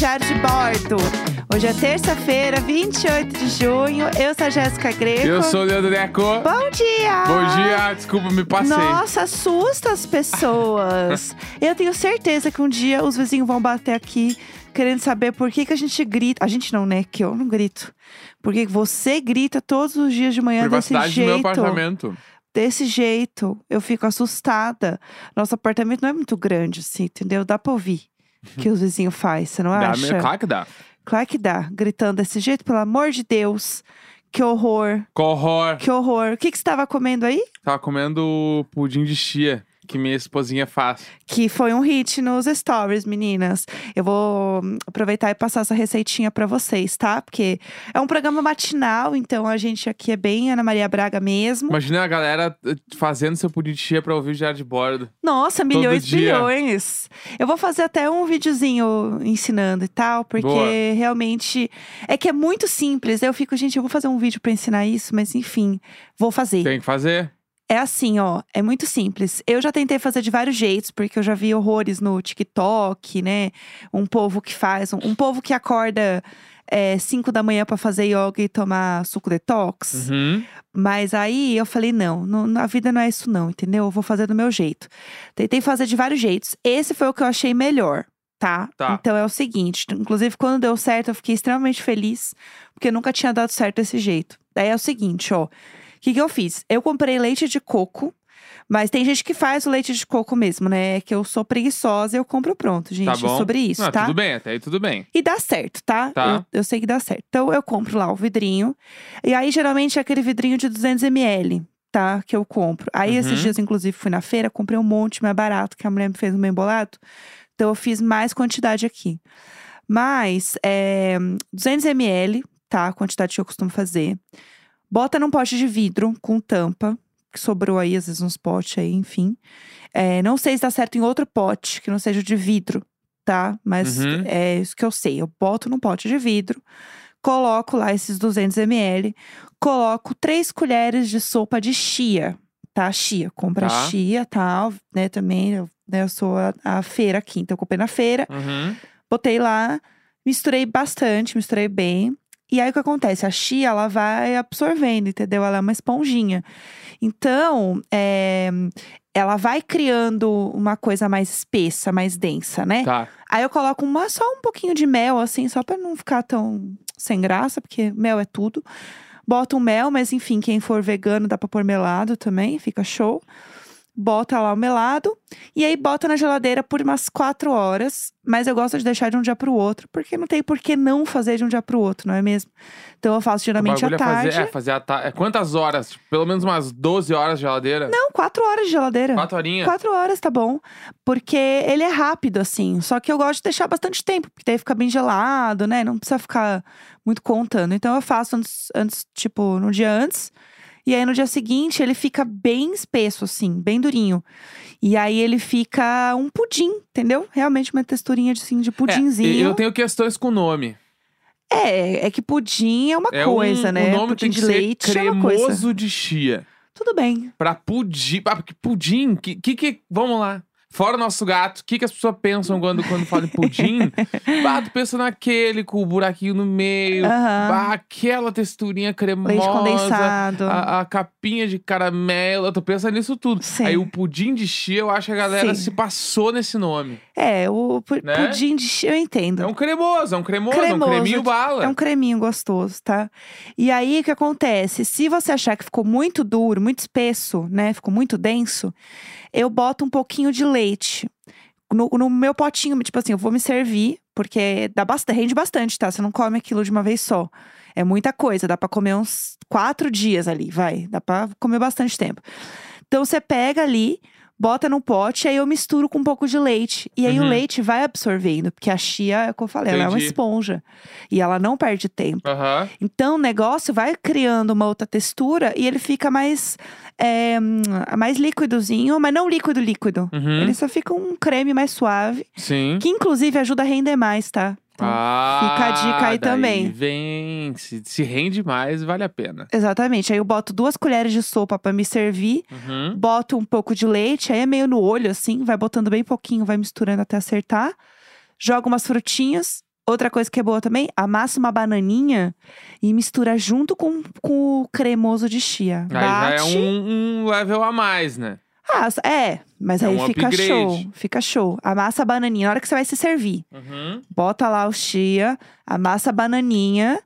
Diário de Bordo. Hoje é terça-feira, 28 de junho. Eu sou a Jéssica Greco. Eu sou o Leandro Neco. Bom dia! Bom dia, desculpa, me passei. Nossa, assusta as pessoas. Eu tenho certeza que um dia os vizinhos vão bater aqui querendo saber por que, que a gente grita. A gente não, né? Que eu não grito. Por que que você grita todos os dias de manhã desse Privacidade do jeito? meu apartamento. Desse jeito, eu fico assustada. Nosso apartamento não é muito grande, assim, entendeu? Dá pra ouvir que os vizinhos fazem, você não Dá acha? claro que dá. Claro que dá. Gritando desse jeito, pelo amor de Deus. Que horror, Com horror. que horror. O que, que você estava comendo aí? Tava comendo pudim de chia que minha esposinha faz. Que foi um hit nos stories, meninas. Eu vou hum, aproveitar e passar essa receitinha pra vocês, tá? Porque é um programa matinal, então a gente aqui é bem Ana Maria Braga mesmo. Imagina a galera eh, fazendo seu pudim de chia pra ouvir o diário de bordo. Nossa, milhões e bilhões. Eu vou fazer até um videozinho ensinando e tal, porque Boa. realmente é que é muito simples. Eu fico, gente, eu vou fazer um vídeo pra ensinar isso, mas enfim, vou fazer. Tem que fazer. É assim, ó, é muito simples. Eu já tentei fazer de vários jeitos, porque eu já vi horrores no TikTok, né? Um povo que faz, um, um povo que acorda 5 da manhã pra fazer yoga e tomar suco detox. Uhum. Mas aí eu falei, não, não, a vida não é isso não, entendeu? Eu vou fazer do meu jeito. Tentei fazer de vários jeitos. Esse foi o que eu achei melhor, tá? Tá. Então é o seguinte, inclusive quando deu certo eu fiquei extremamente feliz, porque nunca tinha dado certo desse jeito. Daí é o seguinte, ó. O que, que eu fiz? Eu comprei leite de coco, mas tem gente que faz o leite de coco mesmo, né? É que eu sou preguiçosa e eu compro pronto, gente, Tá bom. sobre isso, Não, tá? Tudo bem, até aí tudo bem. E dá certo, tá? Tá. Eu, eu sei que dá certo. Então eu compro lá o vidrinho. E aí, geralmente, é aquele vidrinho de 200ml, tá? Que eu compro. Aí, esses Uhum. dias, inclusive, fui na feira, comprei um monte mais barato, que a mulher me fez um bem bolado. Então eu fiz mais quantidade aqui. Mas, é, 200ml, tá? A quantidade que eu costumo fazer. Bota num pote de vidro com tampa, que sobrou aí, às vezes, uns potes aí, enfim. É, não sei se dá certo em outro pote, que não seja de vidro, tá? Mas Uhum. é isso que eu sei. Eu boto num pote de vidro, coloco lá esses 200ml, coloco três colheres de sopa de chia, tá? Chia. Compra Tá. chia, tal, né? Também, eu, né, eu sou a, a feira aqui, então eu comprei na feira. Uhum. Botei lá, misturei bastante, misturei bem. E aí o que acontece? A chia, ela vai absorvendo, entendeu? Ela é uma esponjinha. Então, é, ela vai criando uma coisa mais espessa, mais densa, né? Tá. Aí eu coloco uma, só um pouquinho de mel, assim, só pra não ficar tão sem graça, porque mel é tudo. Bota um mel, mas enfim, quem for vegano dá pra pôr melado também, fica show. Bota lá o melado e aí bota na geladeira por umas quatro horas. Mas eu gosto de deixar de um dia pro outro, porque não tem por que não fazer de um dia pro outro, não é mesmo? Então eu faço O geralmente à bagulho é tarde. fazer, é fazer a ta... é Quantas horas? Tipo, Pelo menos umas 12 horas de geladeira? Não, quatro horas de geladeira. Quatro horinhas? Quatro horas, tá bom. Porque ele é rápido, assim. Só que eu gosto de deixar bastante tempo, porque daí fica bem gelado, né? Não precisa ficar muito contando. Então eu faço antes, antes, tipo, no dia antes. E aí no dia seguinte ele fica bem espesso, assim, bem durinho. E aí ele fica um pudim, entendeu? Realmente uma texturinha de, assim, de É, pudinzinho. eu tenho questões com o nome. É, é que pudim é uma É coisa, um, né? O nome pudim tem que de leite ser é uma coisa. cremoso de chia. Tudo bem. Pra pudim. Ah, pudim, que, que que. Vamos lá. Fora o nosso gato, o que, que as pessoas pensam quando, quando falam em pudim? bah, tu pensa naquele com o buraquinho no meio. Aham. Bah, aquela texturinha cremosa. Leite condensado. A, a capinha de caramelo, tu pensa nisso tudo. Sim. Aí o pudim de chia, eu acho que a galera Sim. se passou nesse nome. É, o pu- Né? pudim de chia, eu entendo. É um cremoso, é um cremoso, é um Cremoso, creminho bala. É um creminho gostoso, tá? E aí, o que acontece? Se você achar que ficou muito duro, muito espesso, né? Ficou muito denso, eu boto um pouquinho de leite. No, no meu potinho, tipo assim, eu vou me servir, porque dá bastante, rende bastante, tá? Você não come aquilo de uma vez só. É muita coisa, dá pra comer uns quatro dias ali, vai. Dá pra comer bastante tempo. Então você pega ali, bota no pote, aí eu misturo com um pouco de leite. E aí o Uhum. leite vai absorvendo, porque a chia, é o que eu falei, ela é uma Entendi. esponja. E ela não perde tempo. Aham. Então o negócio vai criando uma outra textura e ele fica mais, é, mais líquidozinho, mas não líquido líquido. Uhum. Ele só fica um creme mais suave, Sim. que inclusive ajuda a render mais, tá? Então, ah, fica a dica aí daí também. Vem, se, se rende mais, vale a pena. Exatamente. Aí eu boto duas colheres de sopa pra me servir. Uhum. Boto um pouco de leite, aí é meio no olho, assim, vai botando bem pouquinho, vai misturando até acertar. Joga umas frutinhas Outra coisa que é boa também, amassa uma bananinha e mistura junto com, com o cremoso de chia. Aí já é Bate. um, um level a mais, né? Ah, é, mas É aí um fica upgrade. show. Fica show. Amassa a bananinha. Na hora que você vai se servir, Uhum. bota lá o chia, amassa a bananinha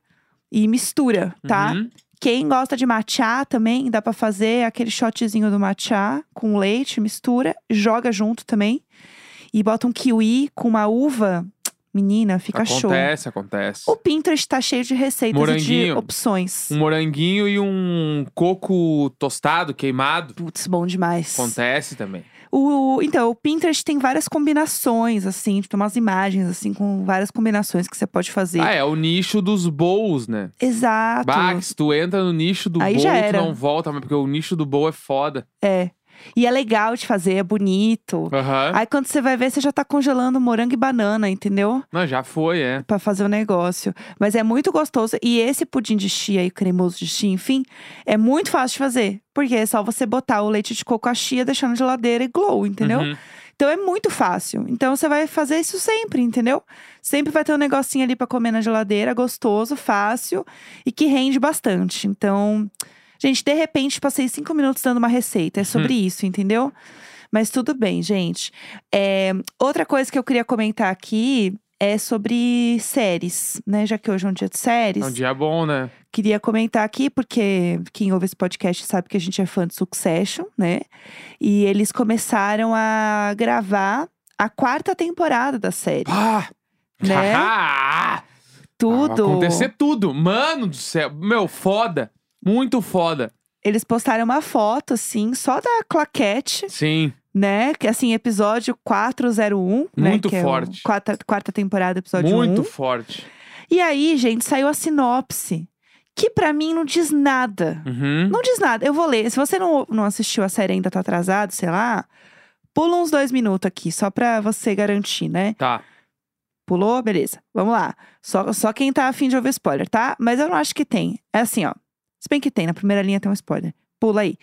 e mistura, tá? Uhum. Quem gosta de matcha também, dá pra fazer aquele shotzinho do matcha com leite, mistura, joga junto também. E bota um kiwi com uma uva. Menina, fica show. acontece, acontece. O Pinterest tá cheio de receitas e de Moranguinho. opções. Um moranguinho e um coco tostado, queimado. Putz, bom demais. Acontece também. O, então, o Pinterest tem várias combinações, assim, tipo, umas imagens, assim, com várias combinações que você pode fazer. Ah, é o nicho dos bowls, né? Exato. Bah, se tu entra no nicho do Aí bowl, tu não volta, mas porque o nicho do bowl é foda. É. E é legal de fazer, é bonito. Aham. Aí quando você vai ver, você já tá congelando morango e banana, entendeu? Não, já foi, é. Pra fazer o negócio. Mas é muito gostoso. E esse pudim de chia e cremoso de chia, enfim, é muito fácil de fazer. Porque é só você botar o leite de coco a chia, deixar na geladeira e glow, entendeu? Uhum. Então é muito fácil. Então você vai fazer isso sempre, entendeu? Sempre vai ter um negocinho ali pra comer na geladeira, gostoso, fácil e que rende bastante. Então, gente, de repente passei cinco minutos dando uma receita. É sobre isso, entendeu? Mas tudo bem, gente. É, outra coisa que eu queria comentar aqui é sobre séries, né? Já que hoje é um dia de séries. É um dia bom, né? Queria comentar aqui, porque quem ouve esse podcast sabe que a gente é fã de Succession, né? E eles começaram a gravar a quarta temporada da série. Pá! Né? Ah, Tudo. Acontecer tudo. Mano do céu. Meu, foda. Muito foda. Eles postaram uma foto, assim, só da claquete, Sim. né? Que assim, episódio 401, né? Muito é o forte. quarta, quarta temporada, episódio muito 1. forte. E aí, gente, saiu a sinopse. Que pra mim não diz nada. Uhum. Não diz nada. Eu vou ler. Se você não, não assistiu a série ainda, tá atrasado, sei lá. Pula uns dois minutos aqui, só pra você garantir, né? Tá. Pulou? Beleza. Vamos lá. Só, só quem tá afim de ouvir spoiler, tá? Mas eu não acho que tem. É assim, ó. Se bem que tem, na primeira linha tem um spoiler. Pula aí.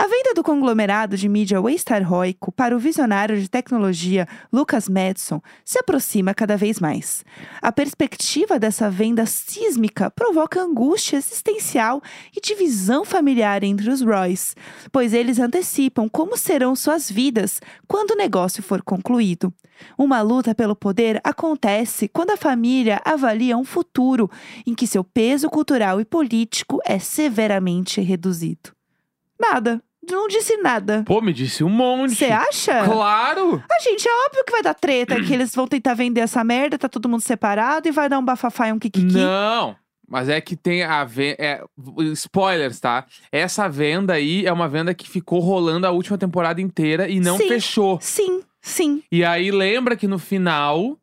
A venda do conglomerado de mídia Waystar-Roico para o visionário de tecnologia Lucas Madison se aproxima cada vez mais. A perspectiva dessa venda sísmica provoca angústia existencial e divisão familiar entre os Roys, pois eles antecipam como serão suas vidas quando o negócio for concluído. Uma luta pelo poder acontece quando a família avalia um futuro em que seu peso cultural e político é severamente reduzido. Nada. Não disse nada. Pô, me disse um monte. Você acha? Claro! Ah, gente, é óbvio que vai dar treta, que eles vão tentar vender essa merda, tá todo mundo separado e vai dar um bafafá e um kikiki. Não! Mas é que tem a venda. É, spoilers, tá? Essa venda aí é uma venda que ficou rolando a última temporada inteira e não Sim. fechou. Sim, sim. E aí lembra que no final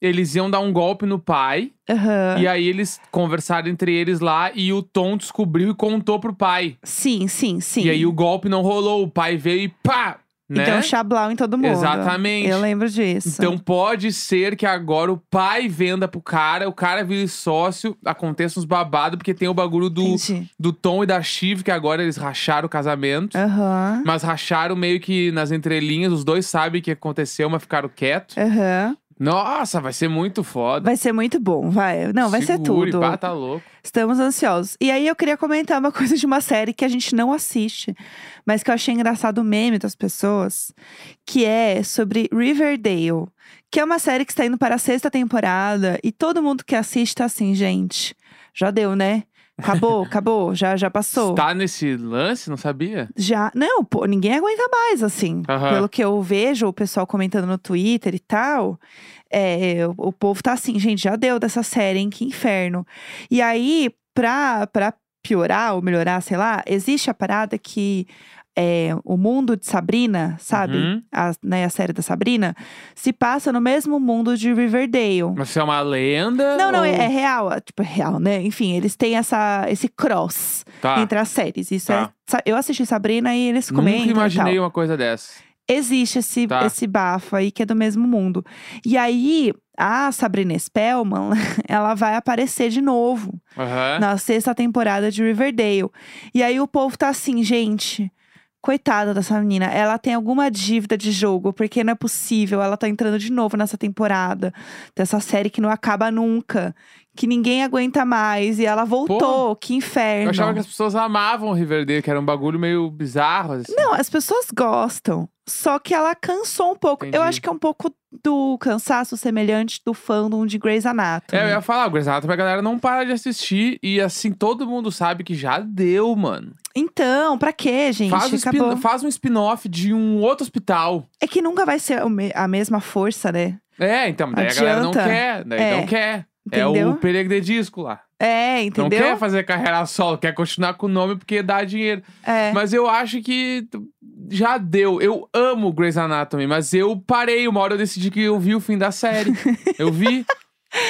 eles iam dar um golpe no pai. Aham. E aí eles conversaram entre eles lá e o Tom descobriu e contou pro pai. Sim, sim, sim. E aí o golpe não rolou. O pai veio e pá! E Né? deu um chablau em todo mundo. Exatamente. Eu lembro disso. Então pode ser que agora o pai venda pro cara, o cara vire sócio, aconteça uns babados, porque tem o bagulho do, Entendi. do Tom e da Shiv, que agora eles racharam o casamento. Aham. Mas racharam meio que nas entrelinhas, os dois sabem o que aconteceu, mas ficaram quietos. Aham. Nossa, vai ser muito foda. Vai ser muito bom, vai. Não, vai ser tudo. pá, tá louco. Estamos ansiosos. E aí eu queria comentar uma coisa de uma série que a gente não assiste, mas que eu achei engraçado o meme das pessoas, que é sobre Riverdale, que é uma série que está indo para a sexta temporada e todo mundo que assiste tá assim, gente, já deu, né? Acabou, acabou, já já passou. Tá nesse lance? Não sabia? Já, não, pô, ninguém aguenta mais, assim. Aham. Pelo que eu vejo o pessoal comentando no Twitter e tal, é, o, o povo tá assim, gente, já deu dessa série, hein? Que inferno. E aí, pra, pra piorar ou melhorar, sei lá, existe a parada que é, o mundo de Sabrina, sabe? Uhum. A, né, a série da Sabrina, se passa no mesmo mundo de Riverdale. Mas isso é uma lenda? Não, não, ou- é, é real, é, tipo, é real, né? Enfim, eles têm essa, esse cross Tá. entre as séries. Isso Tá. é. Eu assisti Sabrina e eles comentam. Nunca imaginei uma coisa dessa. Existe esse, Tá. esse bafo aí que é do mesmo mundo. E aí, a Sabrina Spellman, ela vai aparecer de novo Aham. na sexta temporada de Riverdale. E aí o povo tá assim, gente. Coitada dessa menina, ela tem alguma dívida de jogo, porque não é possível. Ela tá entrando de novo nessa temporada dessa série que não acaba nunca, que ninguém aguenta mais. E ela voltou, que inferno. Eu achava que as pessoas amavam Riverdale, que era um bagulho meio bizarro. Assim. Não, as pessoas gostam. Só que ela cansou um pouco. Entendi. Eu acho que é um pouco do cansaço semelhante do fandom de Grey's Anatomy. É, eu ia falar, o Grey's Anatomy a galera não para de assistir. E assim, todo mundo sabe que já deu, mano. Então, pra quê, gente? Faz um, spin- faz um spin-off de um outro hospital. É que nunca vai ser a mesma força, né? É, então, daí a galera não Adianta. quer. Daí É. não quer. É Entendeu? o peregredisco lá. É, Não entendeu? quer fazer carreira solo, quer continuar com o nome porque dá dinheiro. É. Mas eu acho que já deu. Eu amo Grey's Anatomy, mas eu parei. Uma hora eu decidi que eu vi o fim da série. eu vi.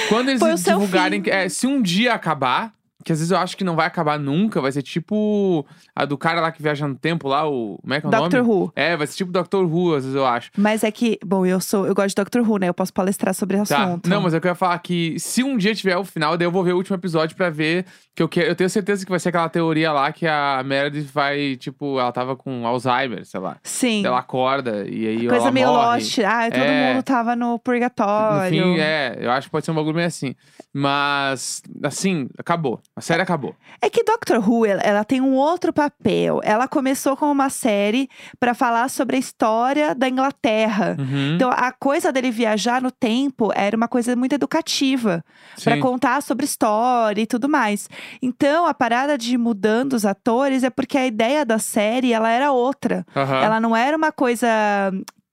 Quando eles Foi divulgarem. é, se um dia acabar, que às vezes eu acho que não vai acabar nunca, vai ser tipo a do cara lá que viaja no tempo lá, o. Como é que é o Doctor nome? Who. É, vai ser tipo Doctor Who, às vezes eu acho. Mas é que, bom, eu sou, eu gosto de Doctor Who, né? Eu posso palestrar sobre o Tá. assunto. Não, mas eu queria falar que se um dia tiver o final, daí eu vou ver o último episódio pra ver. Que eu, quero, eu tenho certeza que vai ser aquela teoria lá que a Meredith vai, tipo, ela tava com Alzheimer, sei lá. Sim. Ela acorda e aí Coisa ela meio morre. Lost. Ah, todo É. mundo tava no purgatório. fim, é, eu acho que pode ser um bagulho meio assim. Mas, assim, acabou. A série acabou. É que Doctor Who, ela, ela tem um outro papel. Ela começou como uma série pra falar sobre a história da Inglaterra. Uhum. Então, a coisa dele viajar no tempo era uma coisa muito educativa. Sim. contar sobre história e tudo mais. Então, a parada de ir mudando os atores é porque a ideia da série, ela era outra. Aham. Ela não era uma coisa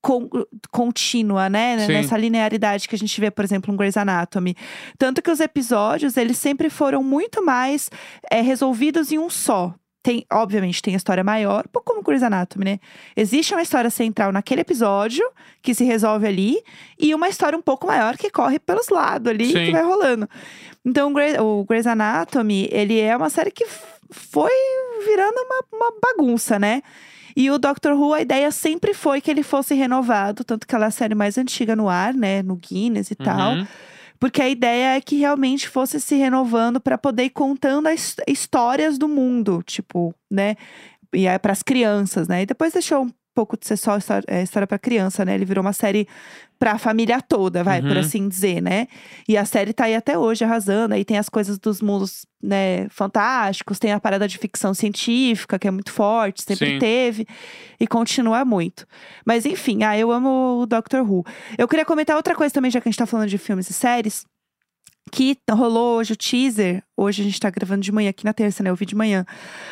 con- contínua, né? Sim. Nessa linearidade que a gente vê, por exemplo, em Grey's Anatomy. Tanto que os episódios, eles sempre foram muito mais é, resolvidos em um só. Tem, obviamente, tem a história maior, pouco como Grey's Anatomy, né? Existe uma história central naquele episódio, que se resolve ali, e uma história um pouco maior que corre pelos lados ali, Sim. que vai rolando. Então, o Grey- o Grey's Anatomy, ele é uma série que foi virando uma, uma bagunça, né? E o Doctor Who, a ideia sempre foi que ele fosse renovado, tanto que ela é a série mais antiga no ar, né? No Guinness e tal. Uhum. Porque a ideia é que realmente fosse se renovando para poder ir contando as histórias do mundo, tipo, né? E é para as crianças, né? E depois deixou um pouco de ser só história, é, história para criança, né? Ele virou uma série para a família toda, vai, por Uhum. assim dizer, né? E a série tá aí até hoje arrasando. Aí tem as coisas dos mundos, né, fantásticos, tem a parada de ficção científica, que é muito forte, sempre Sim. teve e continua muito. Mas enfim, ah, eu amo o Doctor Who. Eu queria comentar outra coisa também, já que a gente tá falando de filmes e séries. Que rolou hoje o teaser. Hoje a gente tá gravando de manhã, aqui na terça, né? Eu vi de manhã.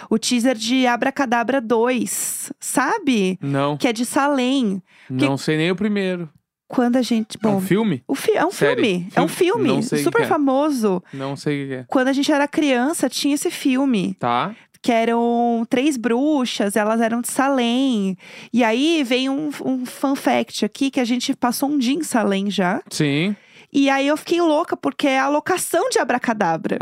O teaser de Abracadabra 2. Sabe? Não, Que é de Salem. não sei nem o primeiro. Quando a gente. É um Bom, filme? o fi é um Série? filme. É um Filme? super é. famoso. Não sei o que é. Quando a gente era criança, tinha esse filme. Tá? que eram três bruxas, elas eram de Salem. E aí vem um, um fun fact aqui que a gente passou um dia em Salem já. Sim. E aí eu fiquei louca porque é a locação de Abracadabra.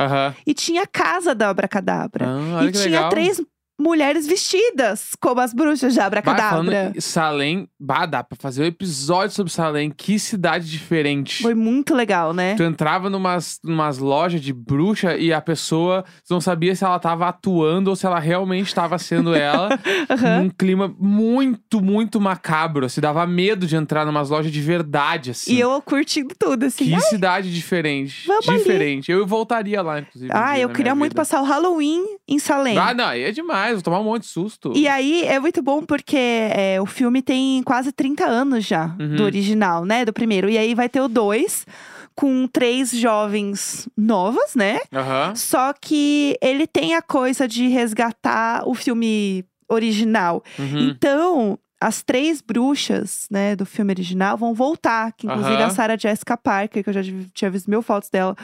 E tinha a casa da Abracadabra. Ah, e tinha legal. três mulheres vestidas como as bruxas de Bah, Abracadabra. falando em Salem, bah, dá pra fazer um episódio sobre Salem. Que cidade diferente. Foi muito legal, né? Tu entrava numas, numas lojas de bruxa e a pessoa não sabia se ela tava atuando ou se ela realmente estava sendo ela. Aham. Num clima muito, muito macabro. Se dava medo de entrar numas lojas de verdade, assim. E eu curtindo tudo, assim. Que Ai, cidade diferente. Vamos ali. diferente. Eu voltaria lá, inclusive. ah, eu queria muito vida. passar o Halloween em Salem. Ah, não, aí é demais. Vou tomar um monte de susto. E aí é muito bom porque é, o filme tem quase 30 anos já Uhum. do original, né? Do primeiro. E aí vai ter o dois com três jovens novas, né? Aham. Só que ele tem a coisa de resgatar o filme original. Uhum. Então, as três bruxas, né, do filme original vão voltar. Que inclusive Aham. a Sarah Jessica Parker, que eu já tinha visto mil fotos dela,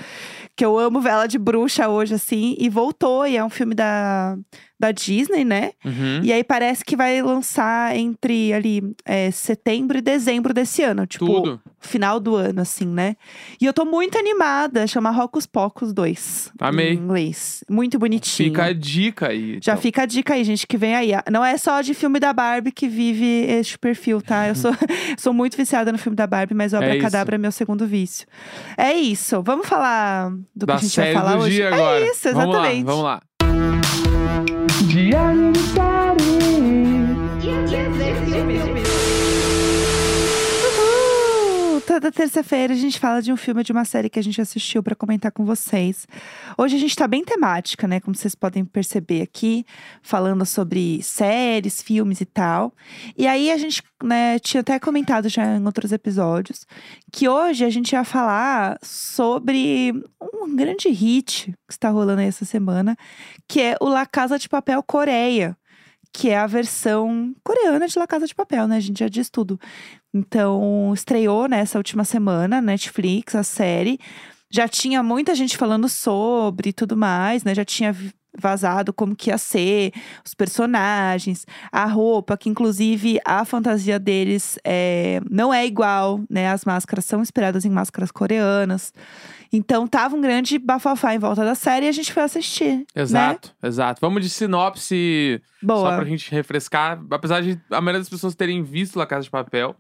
que eu amo ela de bruxa hoje, assim, e voltou. E é um filme da, da Disney, né? Uhum. E aí parece que vai lançar entre ali é, setembro e dezembro desse ano. Tipo, Tudo. final do ano, assim, né? E eu tô muito animada. Chama Rocos Pocos 2. Amei. Em inglês. Muito bonitinho. Fica a dica aí. Já então. fica a dica aí, gente, que vem aí. Não é só de filme da Barbie que vive este perfil, tá? Eu sou, sou muito viciada no filme da Barbie, mas o É Abracadabra é, meu segundo vício. É isso. Vamos falar do que Da a gente série vai falar do hoje? dia agora. É isso, Vamos lá, exatamente. vamos lá. Diário de toda terça-feira a gente fala de um filme, de uma série que a gente assistiu pra comentar com vocês. Hoje a gente tá bem temática, né? Como vocês podem perceber aqui, falando sobre séries, filmes e tal. E aí a gente, né, tinha até comentado já em outros episódios que hoje a gente ia falar sobre um grande hit que está rolando aí essa semana, que é o La Casa de Papel Coreia que é a versão coreana de La Casa de Papel, né? A gente já diz tudo. Então, estreou nessa última semana, Netflix, a série. Já tinha muita gente falando sobre tudo mais, né? Já tinha vazado como que ia ser, os personagens, a roupa, que inclusive a fantasia deles é, não é igual, né? As máscaras são inspiradas em máscaras coreanas. Então tava um grande bafafá em volta da série e a gente foi assistir. Exato, né? exato. Vamos de sinopse Boa. só pra gente refrescar. Apesar de a maioria das pessoas terem visto La Casa de Papel.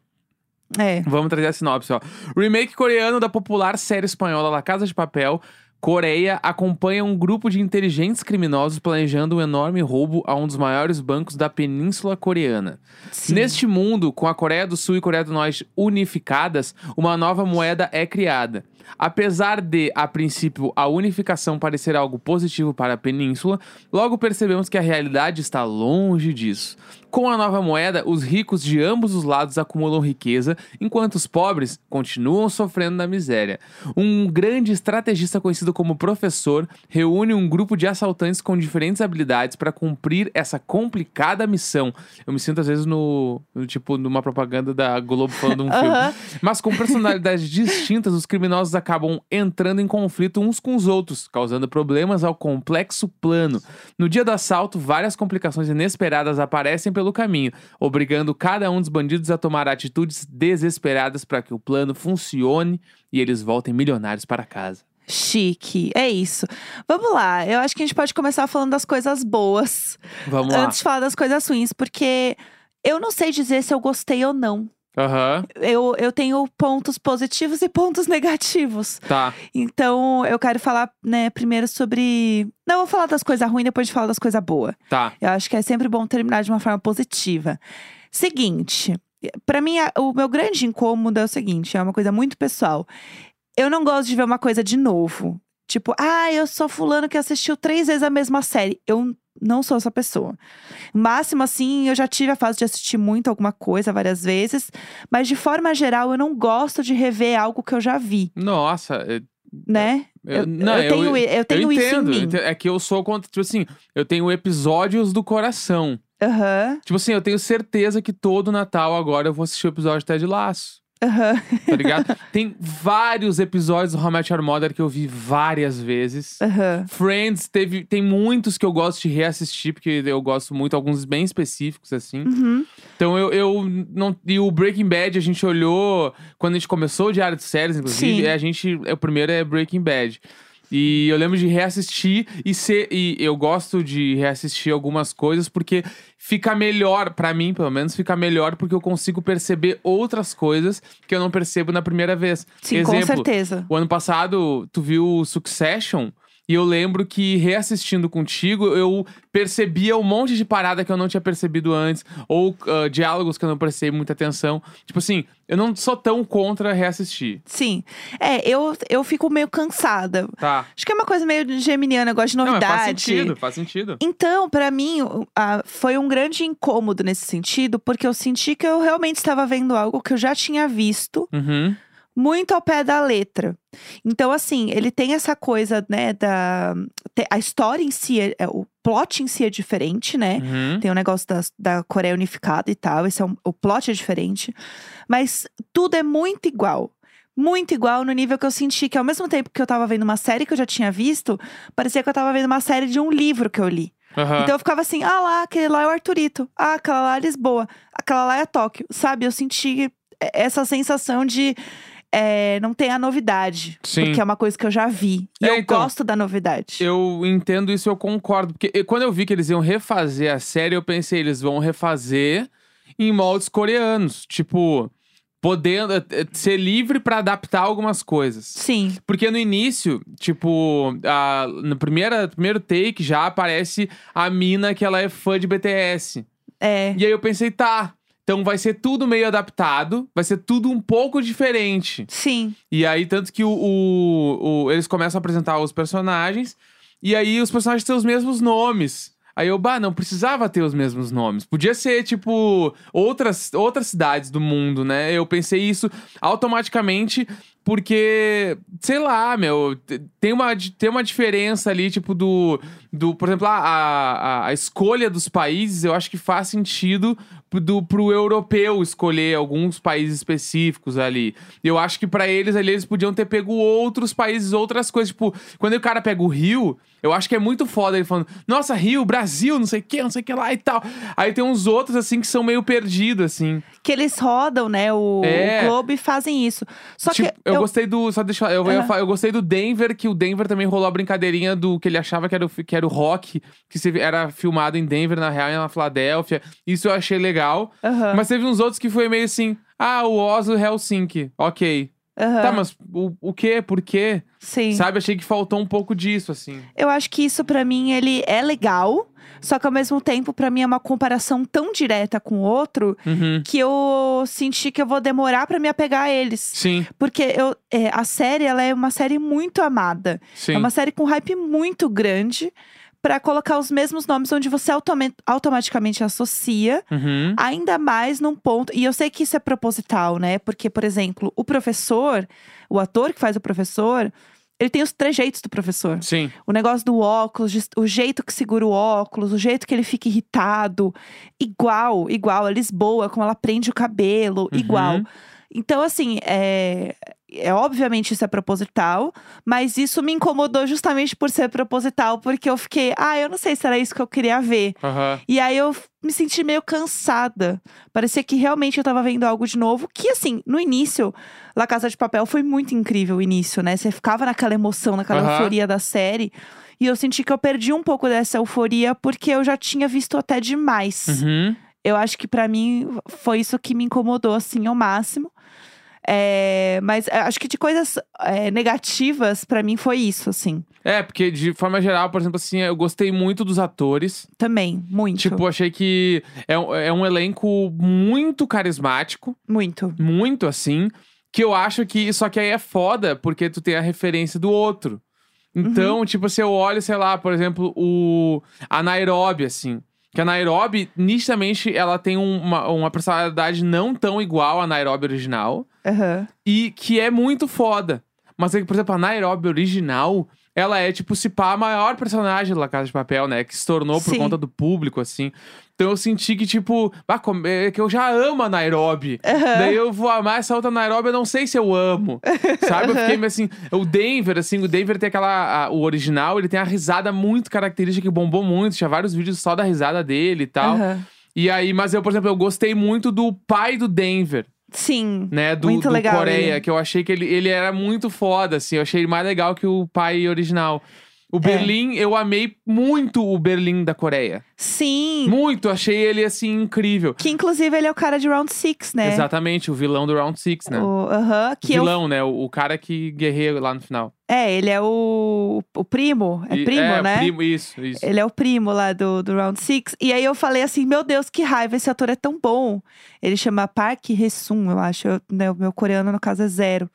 É. Vamos trazer a sinopse, ó. Remake coreano da popular série espanhola La Casa de Papel. Coreia acompanha um grupo de inteligentes criminosos planejando um enorme roubo a um dos maiores bancos da Península Coreana. Sim. Neste mundo, com a Coreia do Sul e Coreia do Norte unificadas, uma nova moeda é criada. Apesar de, a princípio, a unificação parecer algo positivo para a península, logo percebemos que a realidade está longe disso. Com a nova moeda, os ricos de ambos os lados acumulam riqueza, enquanto os pobres continuam sofrendo da miséria. Um grande estrategista conhecido como Professor reúne um grupo de assaltantes com diferentes habilidades para cumprir essa complicada missão. Eu me sinto às vezes no, no tipo numa propaganda da Globo falando um filme. Mas com personalidades distintas, os criminosos acabam entrando em conflito uns com os outros, causando problemas ao complexo plano. No dia do assalto, várias complicações inesperadas aparecem pelo caminho, obrigando cada um dos bandidos a tomar atitudes desesperadas para que o plano funcione e eles voltem milionários para casa. Chique, é isso. Vamos lá, eu acho que a gente pode começar falando das coisas boas Vamos lá. antes de falar das coisas ruins, porque eu não sei dizer se eu gostei ou não. Aham, Eu, eu tenho pontos positivos e pontos negativos. tá. Então, eu quero falar, né, primeiro sobre. Não, vou falar das coisas ruins, depois de falar das coisas boas. Tá. Eu acho que é sempre bom terminar de uma forma positiva. Seguinte, pra mim, o meu grande incômodo é o seguinte: é uma coisa muito pessoal. Eu não gosto de ver uma coisa de novo. Tipo, ah, eu sou fulano que assistiu três vezes a mesma série. Eu não sou essa pessoa. Máximo, assim, eu já tive a fase de assistir muito alguma coisa várias vezes. Mas, de forma geral, eu não gosto de rever algo que eu já vi, Nossa, é- né? eu, Eu, não, eu tenho, eu tenho eu isso entendo, em eu mim. É que eu sou contra, tipo assim, eu tenho episódios do coração. Aham, Tipo assim, eu tenho certeza que todo Natal agora eu vou assistir o episódio de Ted Laço. Aham, Tá ligado? Tem vários episódios do How I Met Your Mother que eu vi várias vezes. aham. Friends, teve, tem muitos que eu gosto de reassistir, porque eu gosto muito, alguns bem específicos, assim. Uhum. Então eu, eu não. E o Breaking Bad, a gente olhou quando a gente começou o Diário de Séries, inclusive, Sim. e a gente. O primeiro é Breaking Bad. E eu lembro de reassistir e ser. E eu gosto de reassistir algumas coisas porque fica melhor, pra mim, pelo menos, fica melhor porque eu consigo perceber outras coisas que eu não percebo na primeira vez. Sim, com Exemplo, certeza. o ano passado, tu viu Succession? E eu lembro que reassistindo contigo, eu percebia um monte de parada que eu não tinha percebido antes. Ou ah, diálogos que eu não prestei muita atenção. Tipo assim, eu não sou tão contra reassistir. Sim. É, eu, eu fico meio cansada. Tá. Acho que é uma coisa meio geminiana, eu gosto de Não, novidade. faz sentido, faz sentido. Então, pra mim, a- foi um grande incômodo nesse sentido, porque eu senti que eu realmente estava vendo algo que eu já tinha visto, Uhum. Muito ao pé da letra. Então, assim, ele tem essa coisa, né, da. A história em si, é, é- o plot em si é diferente, né? Uhum. Tem o negócio da, da Coreia unificada e tal. Esse é um- o plot é diferente. Mas tudo é muito igual. Muito igual no nível que eu senti que, ao mesmo tempo que eu tava vendo uma série que eu já tinha visto, parecia que eu tava vendo uma série de um livro que eu li. Aham. Então eu ficava assim: ah lá, aquele lá é o Arthurito. Ah, aquela lá é Lisboa. Aquela lá é Tóquio. Sabe? Eu senti essa sensação de. É, não tem a novidade. Sim. Porque é uma coisa que eu já vi. E É, eu então, gosto da novidade. Eu entendo isso, eu concordo. Porque quando eu vi que eles iam refazer a série, eu pensei, eles vão refazer em moldes coreanos. Tipo, podendo eh, eh, ser livre pra adaptar algumas coisas. Sim. Porque no início, tipo, a, no primeira, primeiro take já aparece a mina que ela é fã de BTS. É. E aí eu pensei, tá. Então vai ser tudo meio adaptado, vai ser tudo um pouco diferente. Sim. E aí, tanto que o, o- o- eles começam a apresentar os personagens, e aí os personagens têm os mesmos nomes. Aí eu, bah, não precisava ter os mesmos nomes. Podia ser, tipo, outras, outras cidades do mundo, né? Eu pensei isso automaticamente, porque, sei lá, meu, te- tem uma, tem uma diferença ali, tipo, do. Do por exemplo, a, a, a escolha dos países, eu acho que faz sentido pro- do, pro europeu escolher alguns países específicos ali. Eu acho que pra eles ali, eles podiam ter pego outros países, outras coisas. Tipo, quando o cara pega o Rio, eu acho que é muito foda ele falando, nossa, Rio, Brasil, não sei o que, não sei o que lá e tal. Aí tem uns outros, assim, que são meio perdidos, assim. Que eles rodam, né, o, É. o Globo e fazem isso. Só Tipo, que eu, gostei do. Só deixa eu, eu, ia Aham. falar, eu gostei do Denver, que o Denver também rolou a brincadeirinha do que ele achava que era o, que era o rock, que era filmado em Denver, na real, e na Filadélfia. Isso eu achei legal. Aham, Mas teve uns outros que foi meio assim. Ah, o Oslo Helsinki. Ok. Aham, Tá, mas o, o quê? Por quê? Sim. Sabe? Achei que faltou um pouco disso, assim. Eu acho que isso pra mim ele é legal, só que ao mesmo tempo pra mim é uma comparação tão direta com o outro Uhum. que eu senti que eu vou demorar pra me apegar a eles. Sim, Porque eu, é, a série ela é uma série muito amada. sim. É uma série com hype muito grande pra colocar os mesmos nomes onde você automa- automaticamente associa. Uhum. Ainda mais num ponto. E eu sei que isso é proposital, né? Porque, por exemplo, o professor, o ator que faz o professor, ele tem os trejeitos do professor. Sim. O negócio do óculos, o jeito que segura o óculos, o jeito que ele fica irritado. Igual, igual. A Lisboa, como ela prende o cabelo, Uhum. igual. Então, assim, é, é obviamente isso é proposital, mas isso me incomodou justamente por ser proposital, porque eu fiquei, ah, eu não sei se era isso que eu queria ver. Aham. E aí eu me senti meio cansada. Parecia que realmente eu tava vendo algo de novo. Que assim, no início, La Casa de Papel foi muito incrível o início, né? Você ficava naquela emoção, naquela Aham. euforia da série. E eu senti que eu perdi um pouco dessa euforia porque eu já tinha visto até demais. Uhum. Eu acho que pra mim foi isso que me incomodou, assim, ao máximo. É, mas é, acho que de coisas é, negativas, pra mim foi isso, assim. É, porque de forma geral, por exemplo, assim, eu gostei muito dos atores. Também, muito. Tipo, achei que é, um- é um elenco muito carismático. muito. Muito assim. Que eu acho que. Só que aí é foda, porque tu tem a referência do outro. Então, Uhum. tipo, se eu olho, sei lá, por exemplo, o. A Nairobi, assim. Que a Nairobi, nitidamente, ela tem um- uma, uma personalidade não tão igual à Nairobi original. Aham. E que é muito foda. Mas, é que, por exemplo, a Nairobi original, ela é, tipo, se pá, a maior personagem da Casa de Papel, né? Que se tornou por Sim. conta do público, assim. Então eu senti que, tipo, ah, é que eu já amo a Nairobi. Aham. Daí eu vou amar essa outra Nairobi, eu não sei se eu amo. Sabe? Eu fiquei meio assim. O Denver, assim, o Denver tem aquela. a- o original, ele tem a risada muito característica que bombou muito. Tinha vários vídeos só da risada dele e tal. Aham. E aí, mas eu, por exemplo, eu gostei muito do pai do Denver Sim. né, do, Muito do legal Coreia, ele. que eu achei que ele, ele era muito foda, assim, eu achei ele mais legal que o pai original. O É. Berlim, eu amei muito o Berlim da Coreia. Sim. Muito, achei ele, assim, incrível. Que inclusive ele é o cara de Round Six, né? Exatamente, o vilão do Round Six, né? O, aham, que eu- vilão, né? O, o cara que guerreia lá no final. é, ele é o, o primo. É E- primo, é, né? Primo, isso, isso. Ele é o primo lá do, do Round Six. E aí eu falei assim, meu Deus, que raiva, esse ator é tão bom. Ele chama Park Hae-sung, eu acho. Eu- né, o meu coreano, no caso, é zero.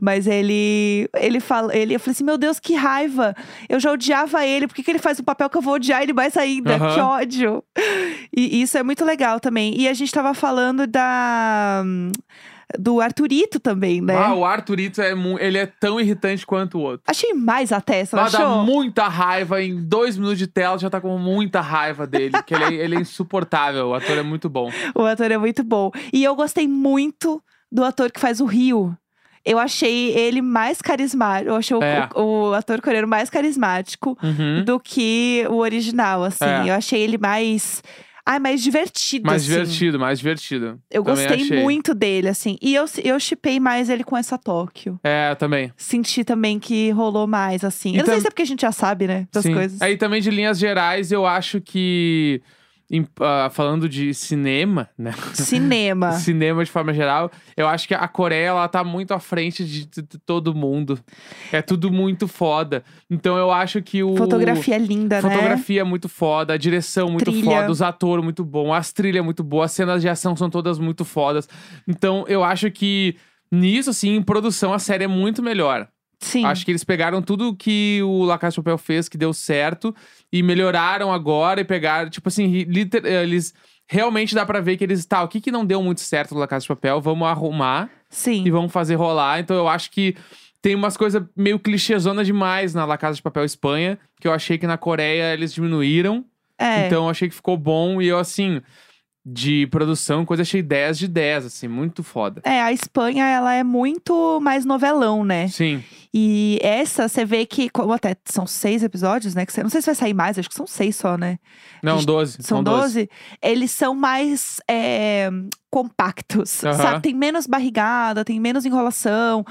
Mas ele, ele fala, ele, eu falei assim, meu Deus, que raiva. Eu já odiava ele, por que, que ele faz um papel que eu vou odiar ele mais ainda? Aham. Que ódio. E isso é muito legal também. E a gente tava falando da do Arthurito também, né? Ah, o Arthurito é, ele é tão irritante quanto o outro. Achei mais até, você Ela dá achou? muita raiva, em dois minutos de tela já tá com muita raiva dele. que ele, é, ele é insuportável, o ator é muito bom. O ator é muito bom. E eu gostei muito do ator que faz o Rio. Eu achei ele mais carismático. Eu achei o- É. o, o ator coreano mais carismático Uhum. do que o original, assim. É. Eu achei ele mais. Ai, mais divertido. Mais assim. divertido, mais divertido. Eu Também gostei achei. muito dele, assim. E eu, eu chipei mais ele com essa Tóquio. É, também. Senti também que rolou mais, assim. E eu não sei tam- se é porque a gente já sabe, né? Das Sim. coisas. Aí também de linhas gerais, eu acho que em- ah, falando de cinema, né? Cinema. Cinema de forma geral, eu acho que a Coreia ela tá muito à frente de, t- t- todo mundo. É tudo muito foda. Então eu acho que o Fotografia linda, né? Fotografia é muito foda, a direção muito Trilha. foda, os atores muito bom, as trilhas muito boas, as cenas de ação são todas muito fodas. Então eu acho que nisso, assim, em produção, a série é muito melhor. Sim. Acho que eles pegaram tudo que o La Casa de Papel fez, que deu certo, e melhoraram agora e pegaram, tipo assim, liter- eh, eles realmente dá pra ver que eles, tá, o que que não deu muito certo no La Casa de Papel, vamos arrumar Sim. e vamos fazer rolar. Então eu acho que tem umas coisas meio clichêzona demais na La Casa de Papel Espanha, que eu achei que na Coreia eles diminuíram. É. Então eu achei que ficou bom e eu, assim, de produção, coisa achei 10 de 10, assim, muito foda. É, a Espanha, ela é muito mais novelão, né? Sim. E essa, você vê que, como até são seis episódios, né? Que você, não sei se vai sair mais, acho que são seis só, né? Não, 12. São 12. Eles são mais é, compactos, sabe? Tem menos barrigada, tem menos enrolação.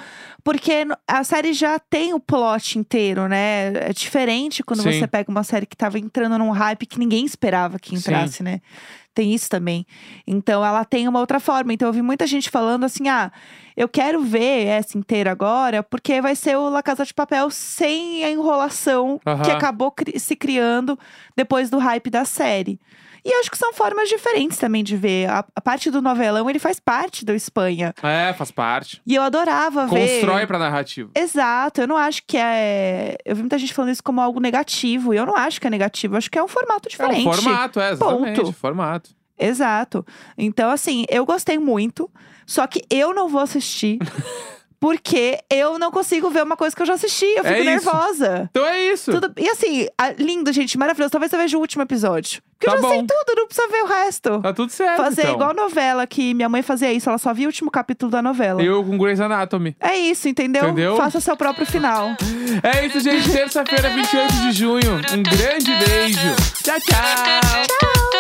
Porque a série já tem o plot inteiro, né? É diferente quando Sim. você pega uma série que tava entrando num hype que ninguém esperava que entrasse, né? Tem isso também. Então ela tem uma outra forma. Então eu vi muita gente falando assim: ah, eu quero ver essa inteira agora, porque vai ser o La Casa de Papel sem a enrolação que Aham. acabou cri- se criando depois do hype da série. E acho que são formas diferentes também de ver. A, a parte do novelão, ele faz parte do Espanha. É, faz parte. E eu adorava ver. Constrói pra narrativa. Exato, eu não acho que é. Eu vi muita gente falando isso como algo negativo. E eu não acho que é negativo, eu acho que é um formato É diferente. um formato, é, exatamente. Ponto. Formato. Exato. Então, assim, eu gostei muito, só que eu não vou assistir. Porque eu não consigo ver uma coisa que eu já assisti. Eu É fico isso. nervosa. Então é isso. Tudo... E assim, lindo, gente, maravilhoso. Talvez eu veja o último episódio. Porque Tá eu já sei bom. tudo, não precisa ver o resto. Tá tudo certo, Fazer então. igual novela, que minha mãe fazia isso, ela só via o último capítulo da novela. Eu com Grey's Anatomy. É isso, entendeu? Entendeu? Faça seu próprio final. É isso, gente. Terça-feira, 28 de junho. Um grande beijo. Tchau, tchau. Tchau!